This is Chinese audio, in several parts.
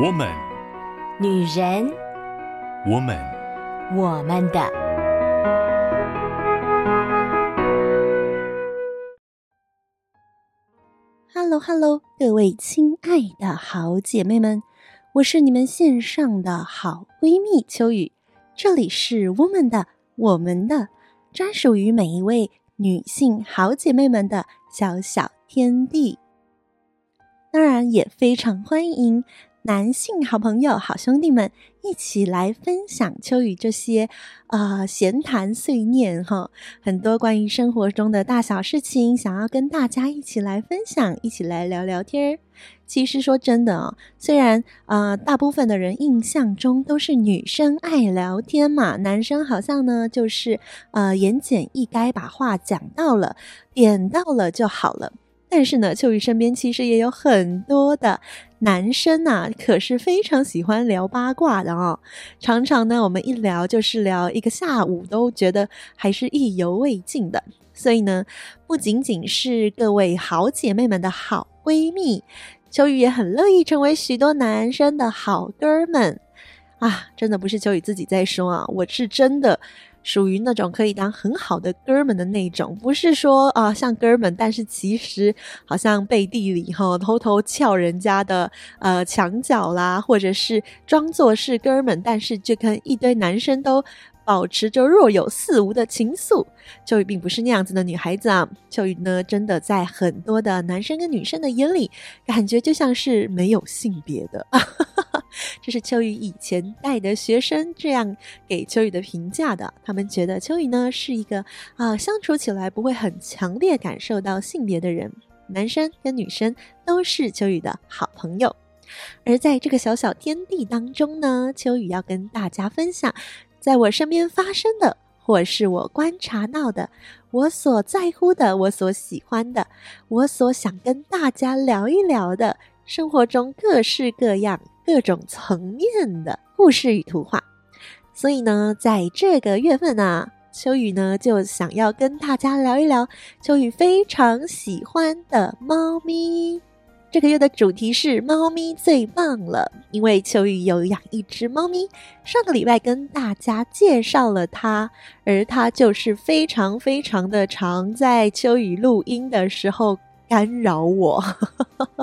我们，女人，我们，我们的。Hello，Hello，各位亲爱的好姐妹们，我是你们线上的好闺蜜秋雨，这里是我们的，我们的，专属于每一位女性好姐妹们的小小天地。当然，也非常欢迎男性好朋友、好兄弟们一起来分享秋雨这些、呃、闲谈碎念哈，很多关于生活中的大小事情，想要跟大家一起来分享，一起来聊聊天儿。其实说真的哦，虽然、呃，大部分的人印象中都是女生爱聊天嘛，男生好像呢就是呃言简意赅，把话讲到了，点到了就好了。但是呢，秋雨身边其实也有很多的男生呐、可是非常喜欢聊八卦的哦。常常呢，我们一聊就是聊一个下午，都觉得还是意犹未尽的。所以呢，不仅仅是各位好姐妹们的好闺蜜，秋雨也很乐意成为许多男生的好哥们啊！真的不是秋雨自己在说啊，我是真的。属于那种可以当很好的哥们的那种，不是说啊、像哥们，但是其实好像背地里哈偷偷撬人家的呃墙角啦，或者是装作是哥们，但是就跟一堆男生都。保持着若有似无的情愫，秋雨并不是那样子的女孩子啊。秋雨呢，真的在很多的男生跟女生的眼里，感觉就像是没有性别的。这是秋雨以前带的学生这样给秋雨的评价的。他们觉得秋雨呢是一个啊、相处起来不会很强烈感受到性别的人。男生跟女生都是秋雨的好朋友。而在这个小小天地当中呢，秋雨要跟大家分享。在我身边发生的，或是我观察到的，我所在乎的，我所喜欢的，我所想跟大家聊一聊的，生活中各式各样、各种层面的故事与图画。所以呢，在这个月份啊，秋雨呢就想要跟大家聊一聊秋雨非常喜欢的猫咪。这个月的主题是猫咪最棒了，因为秋雨有养一只猫咪，上个礼拜跟大家介绍了它，而它就是非常非常的常在秋雨录音的时候干扰我。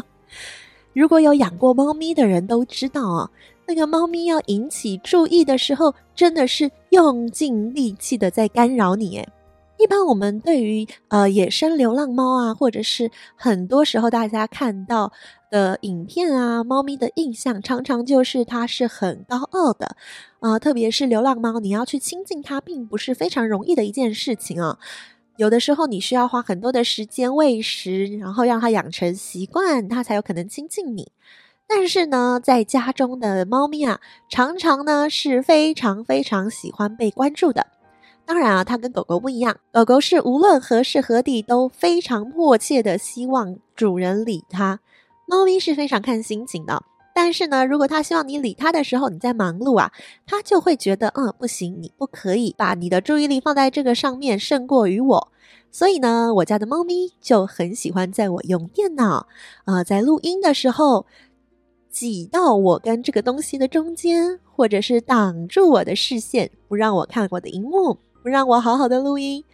如果有养过猫咪的人都知道啊，那个猫咪要引起注意的时候，真的是用尽力气的在干扰你诶。一般我们对于呃野生流浪猫啊，或者是很多时候大家看到的影片啊，猫咪的印象常常就是它是很高傲的，啊、特别是流浪猫，你要去亲近它，并不是非常容易的一件事情啊。有的时候你需要花很多的时间喂食，然后让它养成习惯，它才有可能亲近你。但是呢，在家中的猫咪啊，常常呢是非常非常喜欢被关注的。当然啊，它跟狗狗不一样。狗狗是无论何时何地都非常迫切的希望主人理它，猫咪是非常看心情的。但是呢，如果它希望你理它的时候，你在忙碌啊，它就会觉得，嗯，不行，你不可以把你的注意力放在这个上面，胜过于我。所以呢，我家的猫咪就很喜欢在我用电脑，呃，在录音的时候，挤到我跟这个东西的中间，或者是挡住我的视线，不让我看我的荧幕。不让我好好的录音，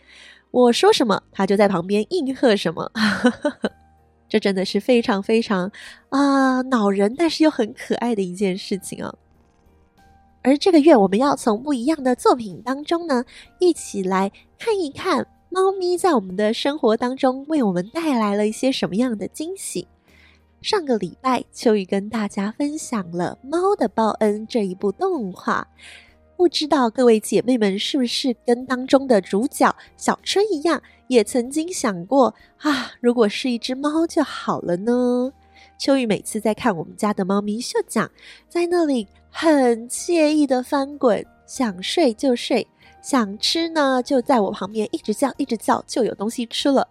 我说什么，他就在旁边应和什么，这真的是非常非常啊恼人，但是又很可爱的一件事情啊。而这个月，我们要从不一样的作品当中呢，一起来看一看猫咪在我们的生活当中为我们带来了一些什么样的惊喜。上个礼拜，秋雨跟大家分享了《猫的报恩》这一部动画。不知道各位姐妹们是不是跟当中的主角小春一样，也曾经想过啊，如果是一只猫就好了呢？秋雨每次在看我们家的猫咪秀讲，在那里很惬意的翻滚，想睡就睡，想吃呢就在我旁边一直叫一直叫，就有东西吃了。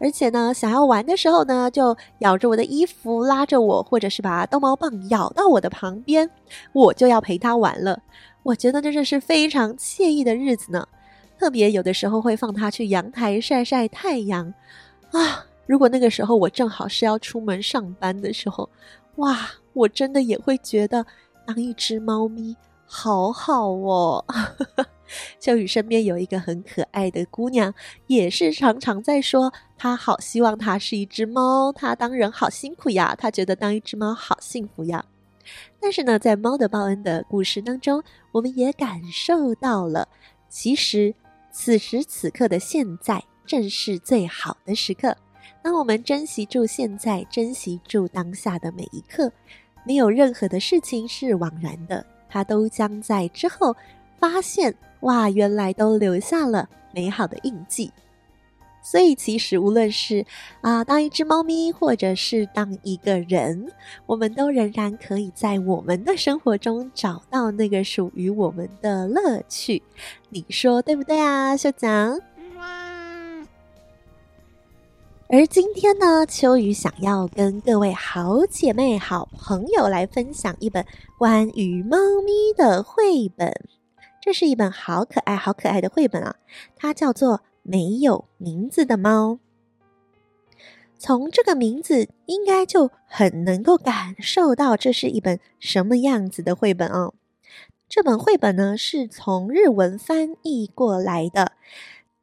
而且呢，想要玩的时候呢，就咬着我的衣服拉着我，或者是把逗猫棒咬到我的旁边，我就要陪它玩了。我觉得这是非常惬意的日子呢，特别有的时候会放它去阳台晒晒太阳啊。如果那个时候我正好是要出门上班的时候，哇，我真的也会觉得当一只猫咪好好哦。秋雨身边有一个很可爱的姑娘，也是常常在说，她好希望她是一只猫，她当人好辛苦呀，她觉得当一只猫好幸福呀。但是呢，在猫的报恩的故事当中，我们也感受到了，其实此时此刻的现在正是最好的时刻。当我们珍惜住现在，珍惜住当下的每一刻，没有任何的事情是枉然的，它都将在之后发现。哇，原来都留下了美好的印记。所以，其实无论是啊、当一只猫咪，或者是当一个人，我们都仍然可以在我们的生活中找到那个属于我们的乐趣。你说对不对啊，秀讲？而今天呢，秋雨想要跟各位好姐妹、好朋友来分享一本关于猫咪的绘本。这是一本好可爱、好可爱的绘本啊！它叫做《没有名字的猫》。从这个名字，应该就很能够感受到这是一本什么样子的绘本哦。这本绘本呢，是从日文翻译过来的，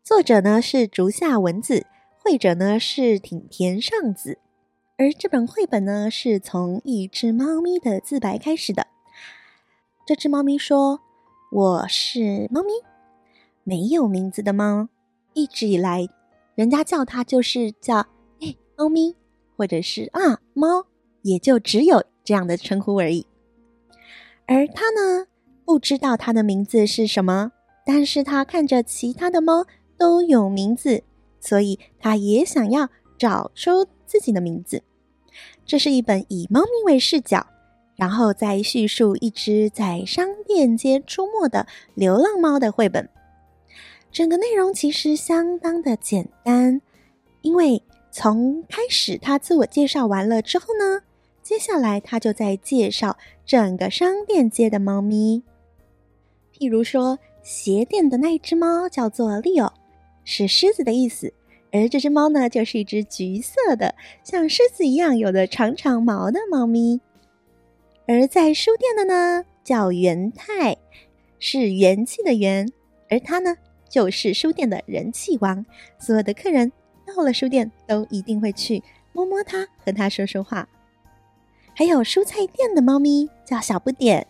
作者呢是竹下文子，绘者呢是挺田尚子。而这本绘本呢，是从一只猫咪的自白开始的。这只猫咪说。我是猫咪，没有名字的猫。一直以来，人家叫它就是叫“哎，猫咪”，或者是“啊，猫”，也就只有这样的称呼而已。而它呢，不知道它的名字是什么，但是它看着其他的猫都有名字，所以它也想要找出自己的名字。这是一本以猫咪为视角。然后再叙述一只在商店街出没的流浪猫的绘本。整个内容其实相当的简单，因为从开始他自我介绍完了之后呢，接下来他就在介绍整个商店街的猫咪。譬如说，鞋店的那只猫叫做 Leo，是狮子的意思，而这只猫呢，就是一只橘色的，像狮子一样有着长长毛的猫咪。而在书店的呢，叫元太，是元气的元，而它呢，就是书店的人气王。所有的客人到了书店，都一定会去摸摸它，和它说说话。还有蔬菜店的猫咪叫小不点，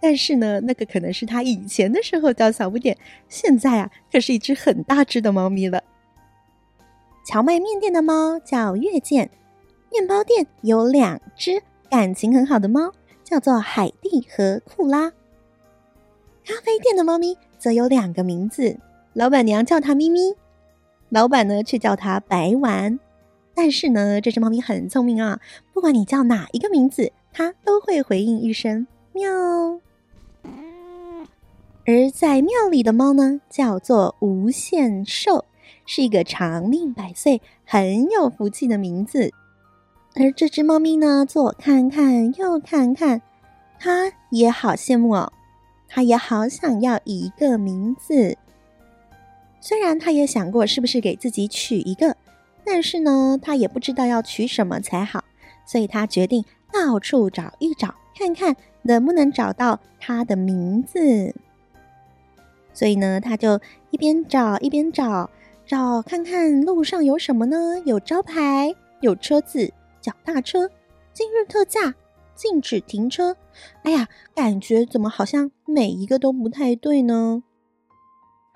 但是呢，那个可能是它以前的时候叫小不点，现在啊，可是一只很大只的猫咪了。荞麦面店的猫叫月见，面包店有两只感情很好的猫。叫做海蒂和库拉。咖啡店的猫咪则有两个名字，老板娘叫它咪咪，老板呢却叫它白丸。但是呢，这只猫咪很聪明啊，不管你叫哪一个名字，它都会回应一声喵。而在庙里的猫呢，叫做无限寿，是一个长命百岁、很有福气的名字。而这只猫咪呢，左看看，右看看，它也好羡慕哦，他也好想要一个名字。虽然他也想过是不是给自己取一个，但是呢，他也不知道要取什么才好，所以他决定到处找一找，看看能不能找到他的名字。所以呢，他就一边找一边找，找看看路上有什么呢？有招牌，有车子。脚踏车，今日特价，禁止停车。哎呀，感觉怎么好像每一个都不太对呢？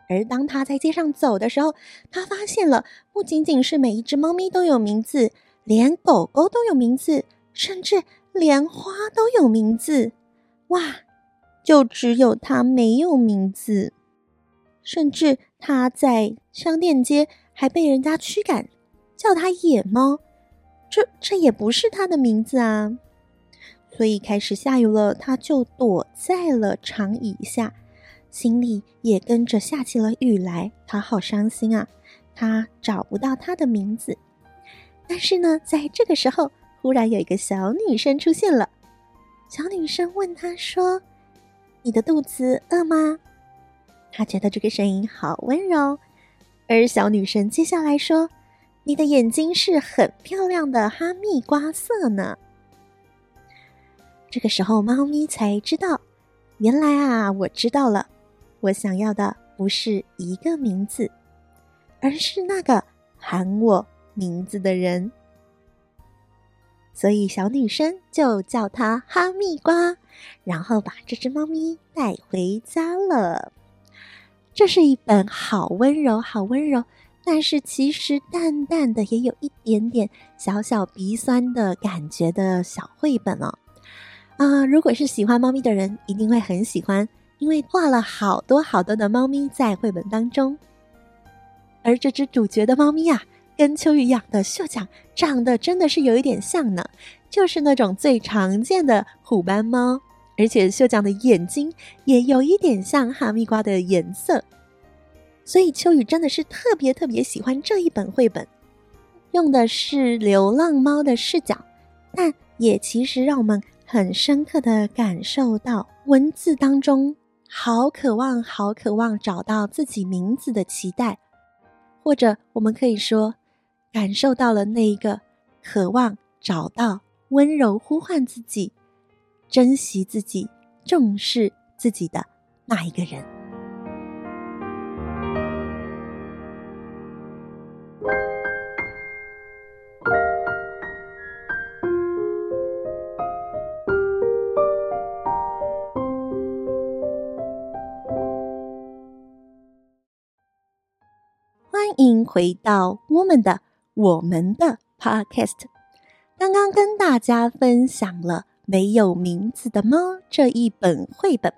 而当他在街上走的时候，他发现了，不仅仅是每一只猫咪都有名字，连狗狗都有名字，甚至连花都有名字。哇，就只有他没有名字，甚至他在商店街还被人家驱赶，叫他野猫。这这也不是他的名字啊，所以开始下雨了，他就躲在了长椅下，心里也跟着下起了雨来。他好伤心啊，他找不到他的名字。但是呢，在这个时候，忽然有一个小女生出现了。小女生问他说：“你的肚子饿吗？”他觉得这个声音好温柔。而小女生接下来说。你的眼睛是很漂亮的哈密瓜色呢。这个时候，猫咪才知道，原来啊，我知道了，我想要的不是一个名字，而是那个喊我名字的人。所以小女生就叫它哈密瓜，然后把这只猫咪带回家了。这是一本好温柔、好温柔，但是其实淡淡的也有一点点小小鼻酸的感觉的小绘本哦。啊、如果是喜欢猫咪的人，一定会很喜欢，因为画了好多好多的猫咪在绘本当中。而这只主角的猫咪呀、啊，跟秋雨养的秀酱长得真的是有一点像呢，就是那种最常见的虎斑猫。而且秀酱的眼睛也有一点像哈密瓜的颜色，所以秋雨真的是特别特别喜欢这一本绘本，用的是流浪猫的视角，但也其实让我们很深刻的感受到文字当中好渴望、好渴望找到自己名字的期待，或者我们可以说，感受到了那一个渴望找到温柔呼唤自己。珍惜自己，重视自己的那一个人。迎回到我们的我们的 Podcast。刚刚跟大家分享了。没有名字的猫这一本绘本，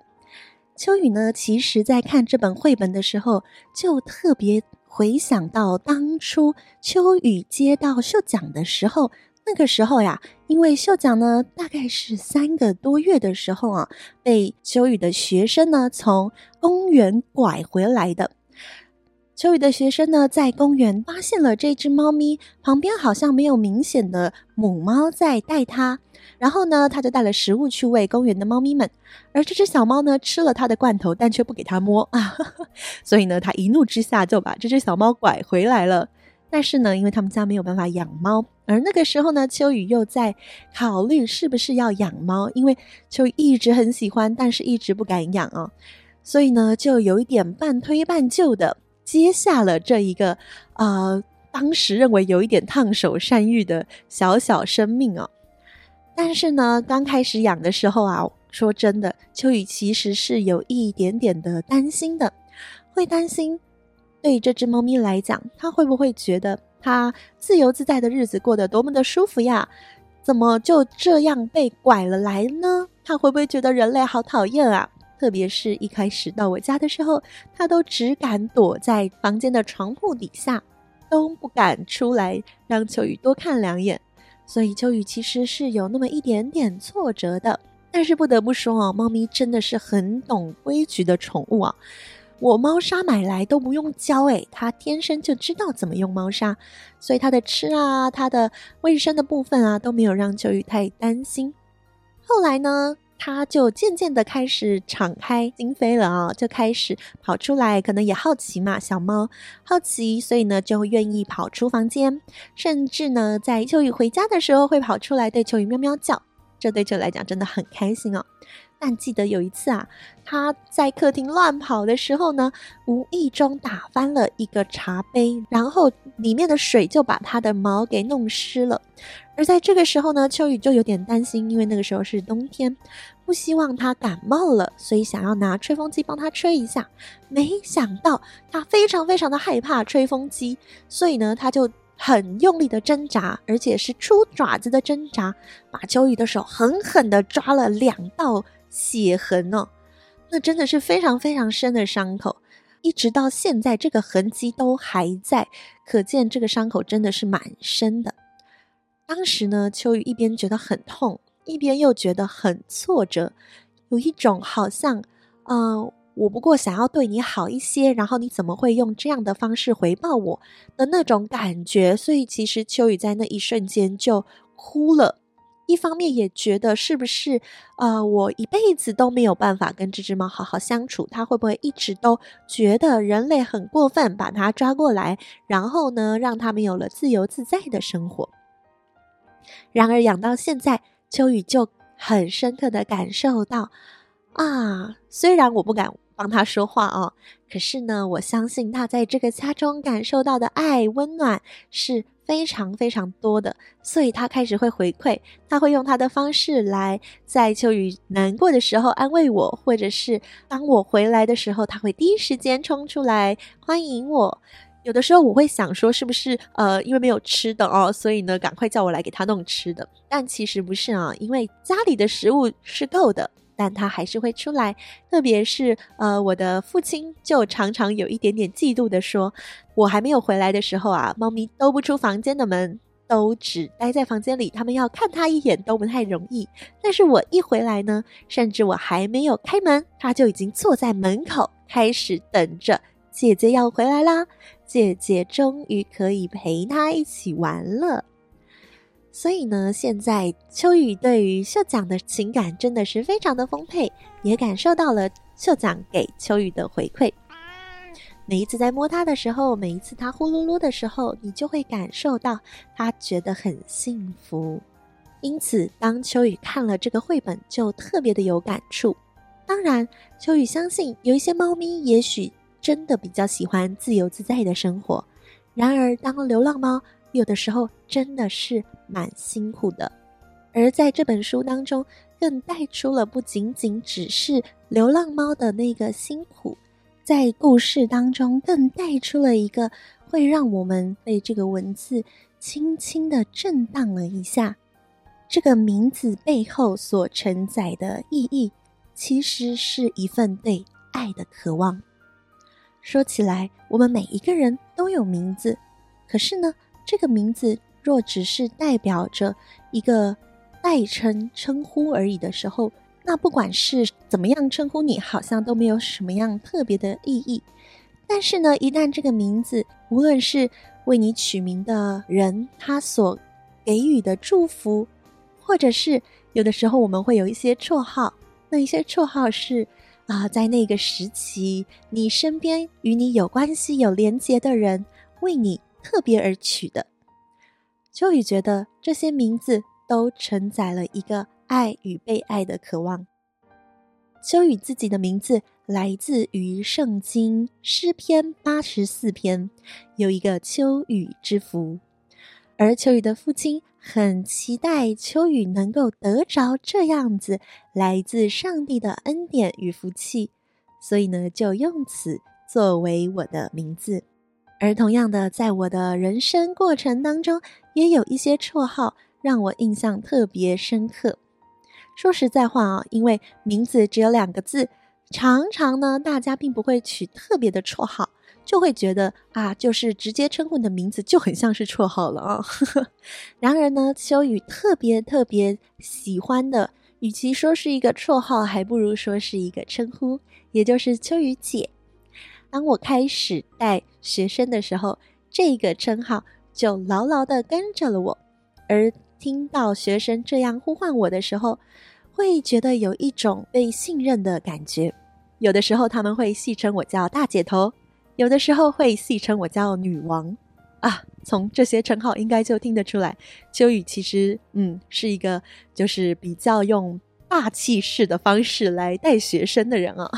秋雨呢，其实在看这本绘本的时候，就特别回想到当初秋雨接到秀奖的时候，那个时候呀，因为秀奖呢，大概是三个多月的时候啊，被秋雨的学生呢从公园拐回来的。秋雨的学生呢，在公园发现了这只猫咪，旁边好像没有明显的母猫在带它。然后呢，他就带了食物去喂公园的猫咪们。而这只小猫呢，吃了他的罐头，但却不给它摸啊。所以呢，他一怒之下就把这只小猫拐回来了。但是呢，因为他们家没有办法养猫，而那个时候呢，秋雨又在考虑是不是要养猫，因为秋雨一直很喜欢，但是一直不敢养啊。所以呢，就有一点半推半就的。接下了这一个，呃，当时认为有一点烫手山芋的小小生命哦。但是呢，刚开始养的时候啊，说真的，秋雨其实是有一点点的担心的，会担心对这只猫咪来讲，它会不会觉得它自由自在的日子过得多么的舒服呀？怎么就这样被拐了来呢？它会不会觉得人类好讨厌啊？特别是一开始到我家的时候，他都只敢躲在房间的床铺底下，都不敢出来让秋雨多看两眼。所以秋雨其实是有那么一点点挫折的。但是不得不说哦，猫咪真的是很懂规矩的宠物啊！我猫砂买来都不用教，诶，它天生就知道怎么用猫砂，所以它的吃啊，它的卫生的部分啊，都没有让秋雨太担心。后来呢，他就渐渐的开始敞开心扉了啊、就开始跑出来，可能也好奇嘛，小猫好奇，所以呢就愿意跑出房间，甚至呢在秋雨回家的时候会跑出来对秋雨喵喵叫，这对秋来讲真的很开心哦。但记得有一次啊，他在客厅乱跑的时候呢，无意中打翻了一个茶杯，然后里面的水就把他的毛给弄湿了。而在这个时候呢，秋雨就有点担心，因为那个时候是冬天，不希望他感冒了，所以想要拿吹风机帮他吹一下。没想到他非常非常的害怕吹风机，所以呢，他就很用力的挣扎，而且是出爪子的挣扎，把秋雨的手狠狠的抓了两道。血痕哦，那真的是非常非常深的伤口，一直到现在这个痕迹都还在，可见这个伤口真的是蛮深的。当时呢，秋雨一边觉得很痛，一边又觉得很挫折，有一种好像，呃，我不过想要对你好一些，然后你怎么会用这样的方式回报我的那种感觉？所以其实秋雨在那一瞬间就哭了。一方面也觉得是不是，呃，我一辈子都没有办法跟这只猫好好相处，它会不会一直都觉得人类很过分，把它抓过来，然后呢，让它没有了自由自在的生活。然而养到现在，秋雨就很深刻的感受到啊，虽然我不敢帮他说话哦，可是呢，我相信他在这个家中感受到的爱温暖是非常非常多的，所以他开始会回馈，他会用他的方式来在秋雨难过的时候安慰我，或者是当我回来的时候，他会第一时间冲出来欢迎我。有的时候我会想说，是不是呃因为没有吃的哦，所以呢赶快叫我来给他弄吃的？但其实不是啊，因为家里的食物是够的，但他还是会出来。特别是呃我的父亲就常常有一点点嫉妒的说，我还没有回来的时候啊，猫咪都不出房间的门，都只待在房间里，他们要看他一眼都不太容易。但是我一回来呢，甚至我还没有开门，他就已经坐在门口开始等着。姐姐要回来啦！姐姐终于可以陪她一起玩了。所以呢，现在秋雨对于秀奖的情感真的是非常的丰沛，也感受到了秀奖给秋雨的回馈。每一次在摸它的时候，每一次它呼噜噜的时候，你就会感受到它觉得很幸福。因此，当秋雨看了这个绘本，就特别的有感触。当然，秋雨相信有一些猫咪也许。真的比较喜欢自由自在的生活，然而当流浪猫有的时候真的是蛮辛苦的。而在这本书当中，更带出了不仅仅只是流浪猫的那个辛苦，在故事当中更带出了一个会让我们被这个文字轻轻的震荡了一下。这个名字背后所承载的意义，其实是一份对爱的渴望。说起来，我们每一个人都有名字，可是呢，这个名字若只是代表着一个代称称呼而已的时候，那不管是怎么样称呼你，好像都没有什么样特别的意义。但是呢，一旦这个名字，无论是为你取名的人他所给予的祝福，或者是有的时候我们会有一些绰号，那一些绰号是。啊，在那个时期，你身边与你有关系、有连结的人为你特别而取的。秋雨觉得这些名字都承载了一个爱与被爱的渴望。秋雨自己的名字来自于圣经诗篇八十四篇，有一个秋雨之福，而秋雨的父亲。很期待秋雨能够得着这样子来自上帝的恩典与福气，所以呢，就用此作为我的名字。而同样的，在我的人生过程当中，也有一些绰号让我印象特别深刻。说实在话啊，因为名字只有两个字，常常呢，大家并不会取特别的绰号。就会觉得啊，就是直接称呼你的名字就很像是绰号了啊。然而呢，秋雨特别特别喜欢的，与其说是一个绰号，还不如说是一个称呼，也就是秋雨姐。当我开始带学生的时候，这个称号就牢牢的跟着了我。而听到学生这样呼唤我的时候，会觉得有一种被信任的感觉。有的时候他们会戏称我叫大姐头。有的时候会戏称我叫女王。啊，从这些称号应该就听得出来，秋雨其实嗯是一个就是比较用霸气式的方式来带学生的人啊，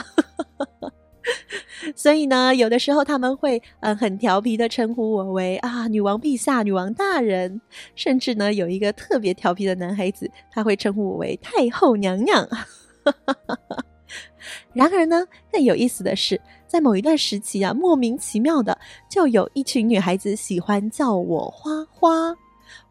所以呢，有的时候他们会嗯很调皮的称呼我为啊女王陛下、女王大人，甚至呢有一个特别调皮的男孩子，他会称呼我为太后娘娘。然而呢，更有意思的是，在某一段时期啊，莫名其妙的就有一群女孩子喜欢叫我花花，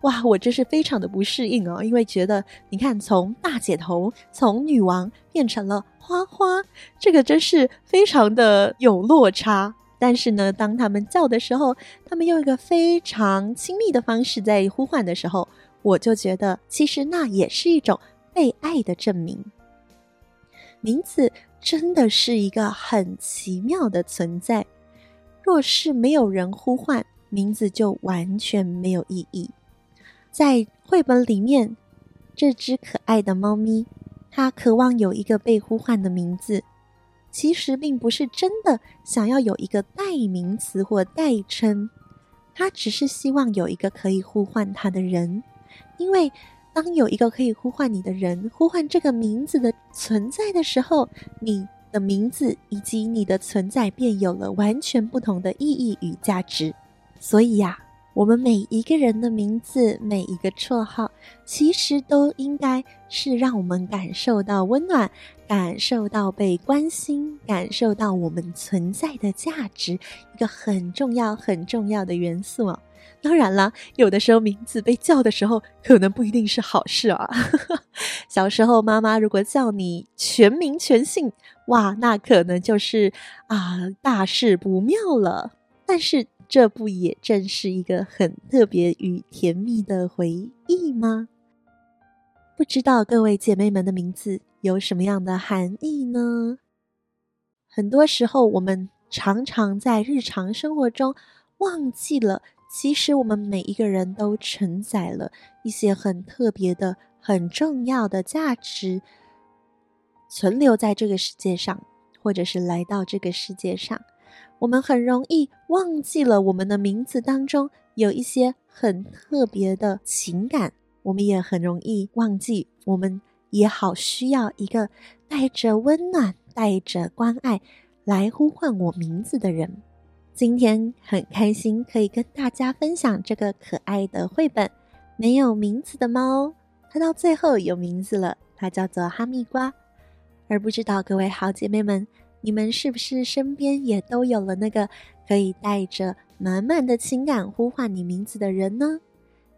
哇，我真是非常的不适应哦，因为觉得你看，从大姐头，从女王变成了花花，这个真是非常的有落差。但是呢，当他们叫的时候，他们用一个非常亲密的方式在呼唤的时候，我就觉得其实那也是一种被爱的证明。名字真的是一个很奇妙的存在。若是没有人呼唤，名字就完全没有意义。在绘本里面，这只可爱的猫咪，它渴望有一个被呼唤的名字，其实并不是真的想要有一个代名词或代称，它只是希望有一个可以呼唤它的人，因为当有一个可以呼唤你的人呼唤这个名字的存在的时候，你的名字以及你的存在便有了完全不同的意义与价值。所以呀，我们每一个人的名字，每一个绰号，其实都应该是让我们感受到温暖，感受到被关心，感受到我们存在的价值，一个很重要、很重要的元素哦。当然了，有的时候名字被叫的时候，可能不一定是好事啊。小时候妈妈如果叫你全名全姓，哇，那可能就是啊大事不妙了。但是这不也正是一个很特别与甜蜜的回忆吗？不知道各位姐妹们的名字有什么样的含义呢？很多时候，我们常常在日常生活中忘记了。其实我们每一个人都承载了一些很特别的、很重要的价值，存留在这个世界上，或者是来到这个世界上。我们很容易忘记了我们的名字当中有一些很特别的情感，我们也很容易忘记，我们也好需要一个带着温暖、带着关爱来呼唤我名字的人。今天很开心可以跟大家分享这个可爱的绘本《没有名字的猫》，它到最后有名字了，它叫做哈密瓜。而不知道各位好姐妹们，你们是不是身边也都有了那个可以带着满满的情感呼唤你名字的人呢？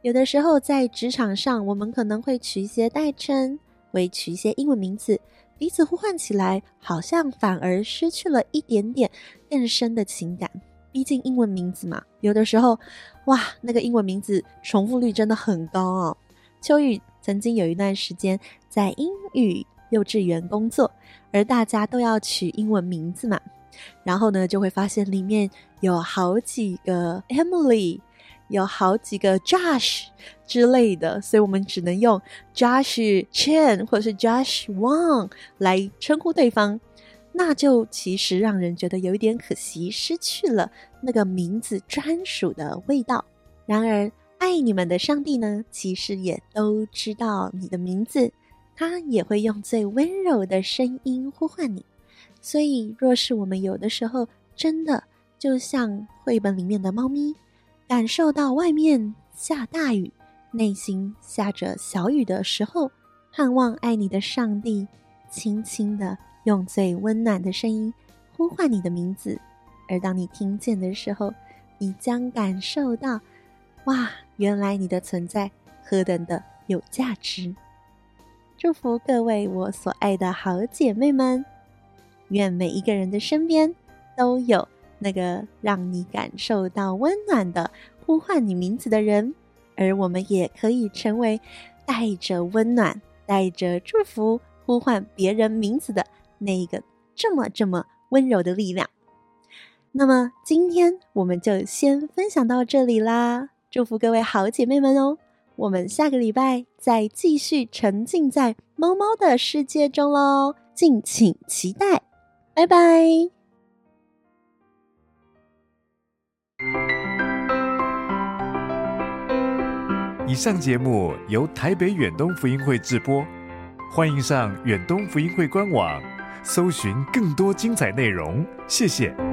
有的时候在职场上，我们可能会取一些代称，会取一些英文名字。彼此呼唤起来，好像反而失去了一点点更深的情感。毕竟英文名字嘛，有的时候，哇，那个英文名字重复率真的很高哦。秋雨曾经有一段时间在英语幼稚园工作，而大家都要取英文名字嘛，然后呢，就会发现里面有好几个 Emily。有好几个 Josh 之类的，所以我们只能用 Josh Chen 或者是 Josh Wang 来称呼对方，那就其实让人觉得有一点可惜，失去了那个名字专属的味道。然而，爱你们的上帝呢，其实也都知道你的名字，他也会用最温柔的声音呼唤你。所以，若是我们有的时候真的就像绘本里面的猫咪。感受到外面下大雨，内心下着小雨的时候，盼望爱你的上帝轻轻地用最温暖的声音呼唤你的名字。而当你听见的时候，你将感受到，哇，原来你的存在何等的有价值！祝福各位我所爱的好姐妹们，愿每一个人的身边都有。那个让你感受到温暖的呼唤你名字的人，而我们也可以成为带着温暖、带着祝福呼唤别人名字的那一个这么这么温柔的力量。那么今天我们就先分享到这里啦，祝福各位好姐妹们哦！我们下个礼拜再继续沉浸在猫猫的世界中喽，敬请期待，拜拜。以上节目由台北远东福音会制播，欢迎上远东福音会官网，搜寻更多精彩内容。谢谢。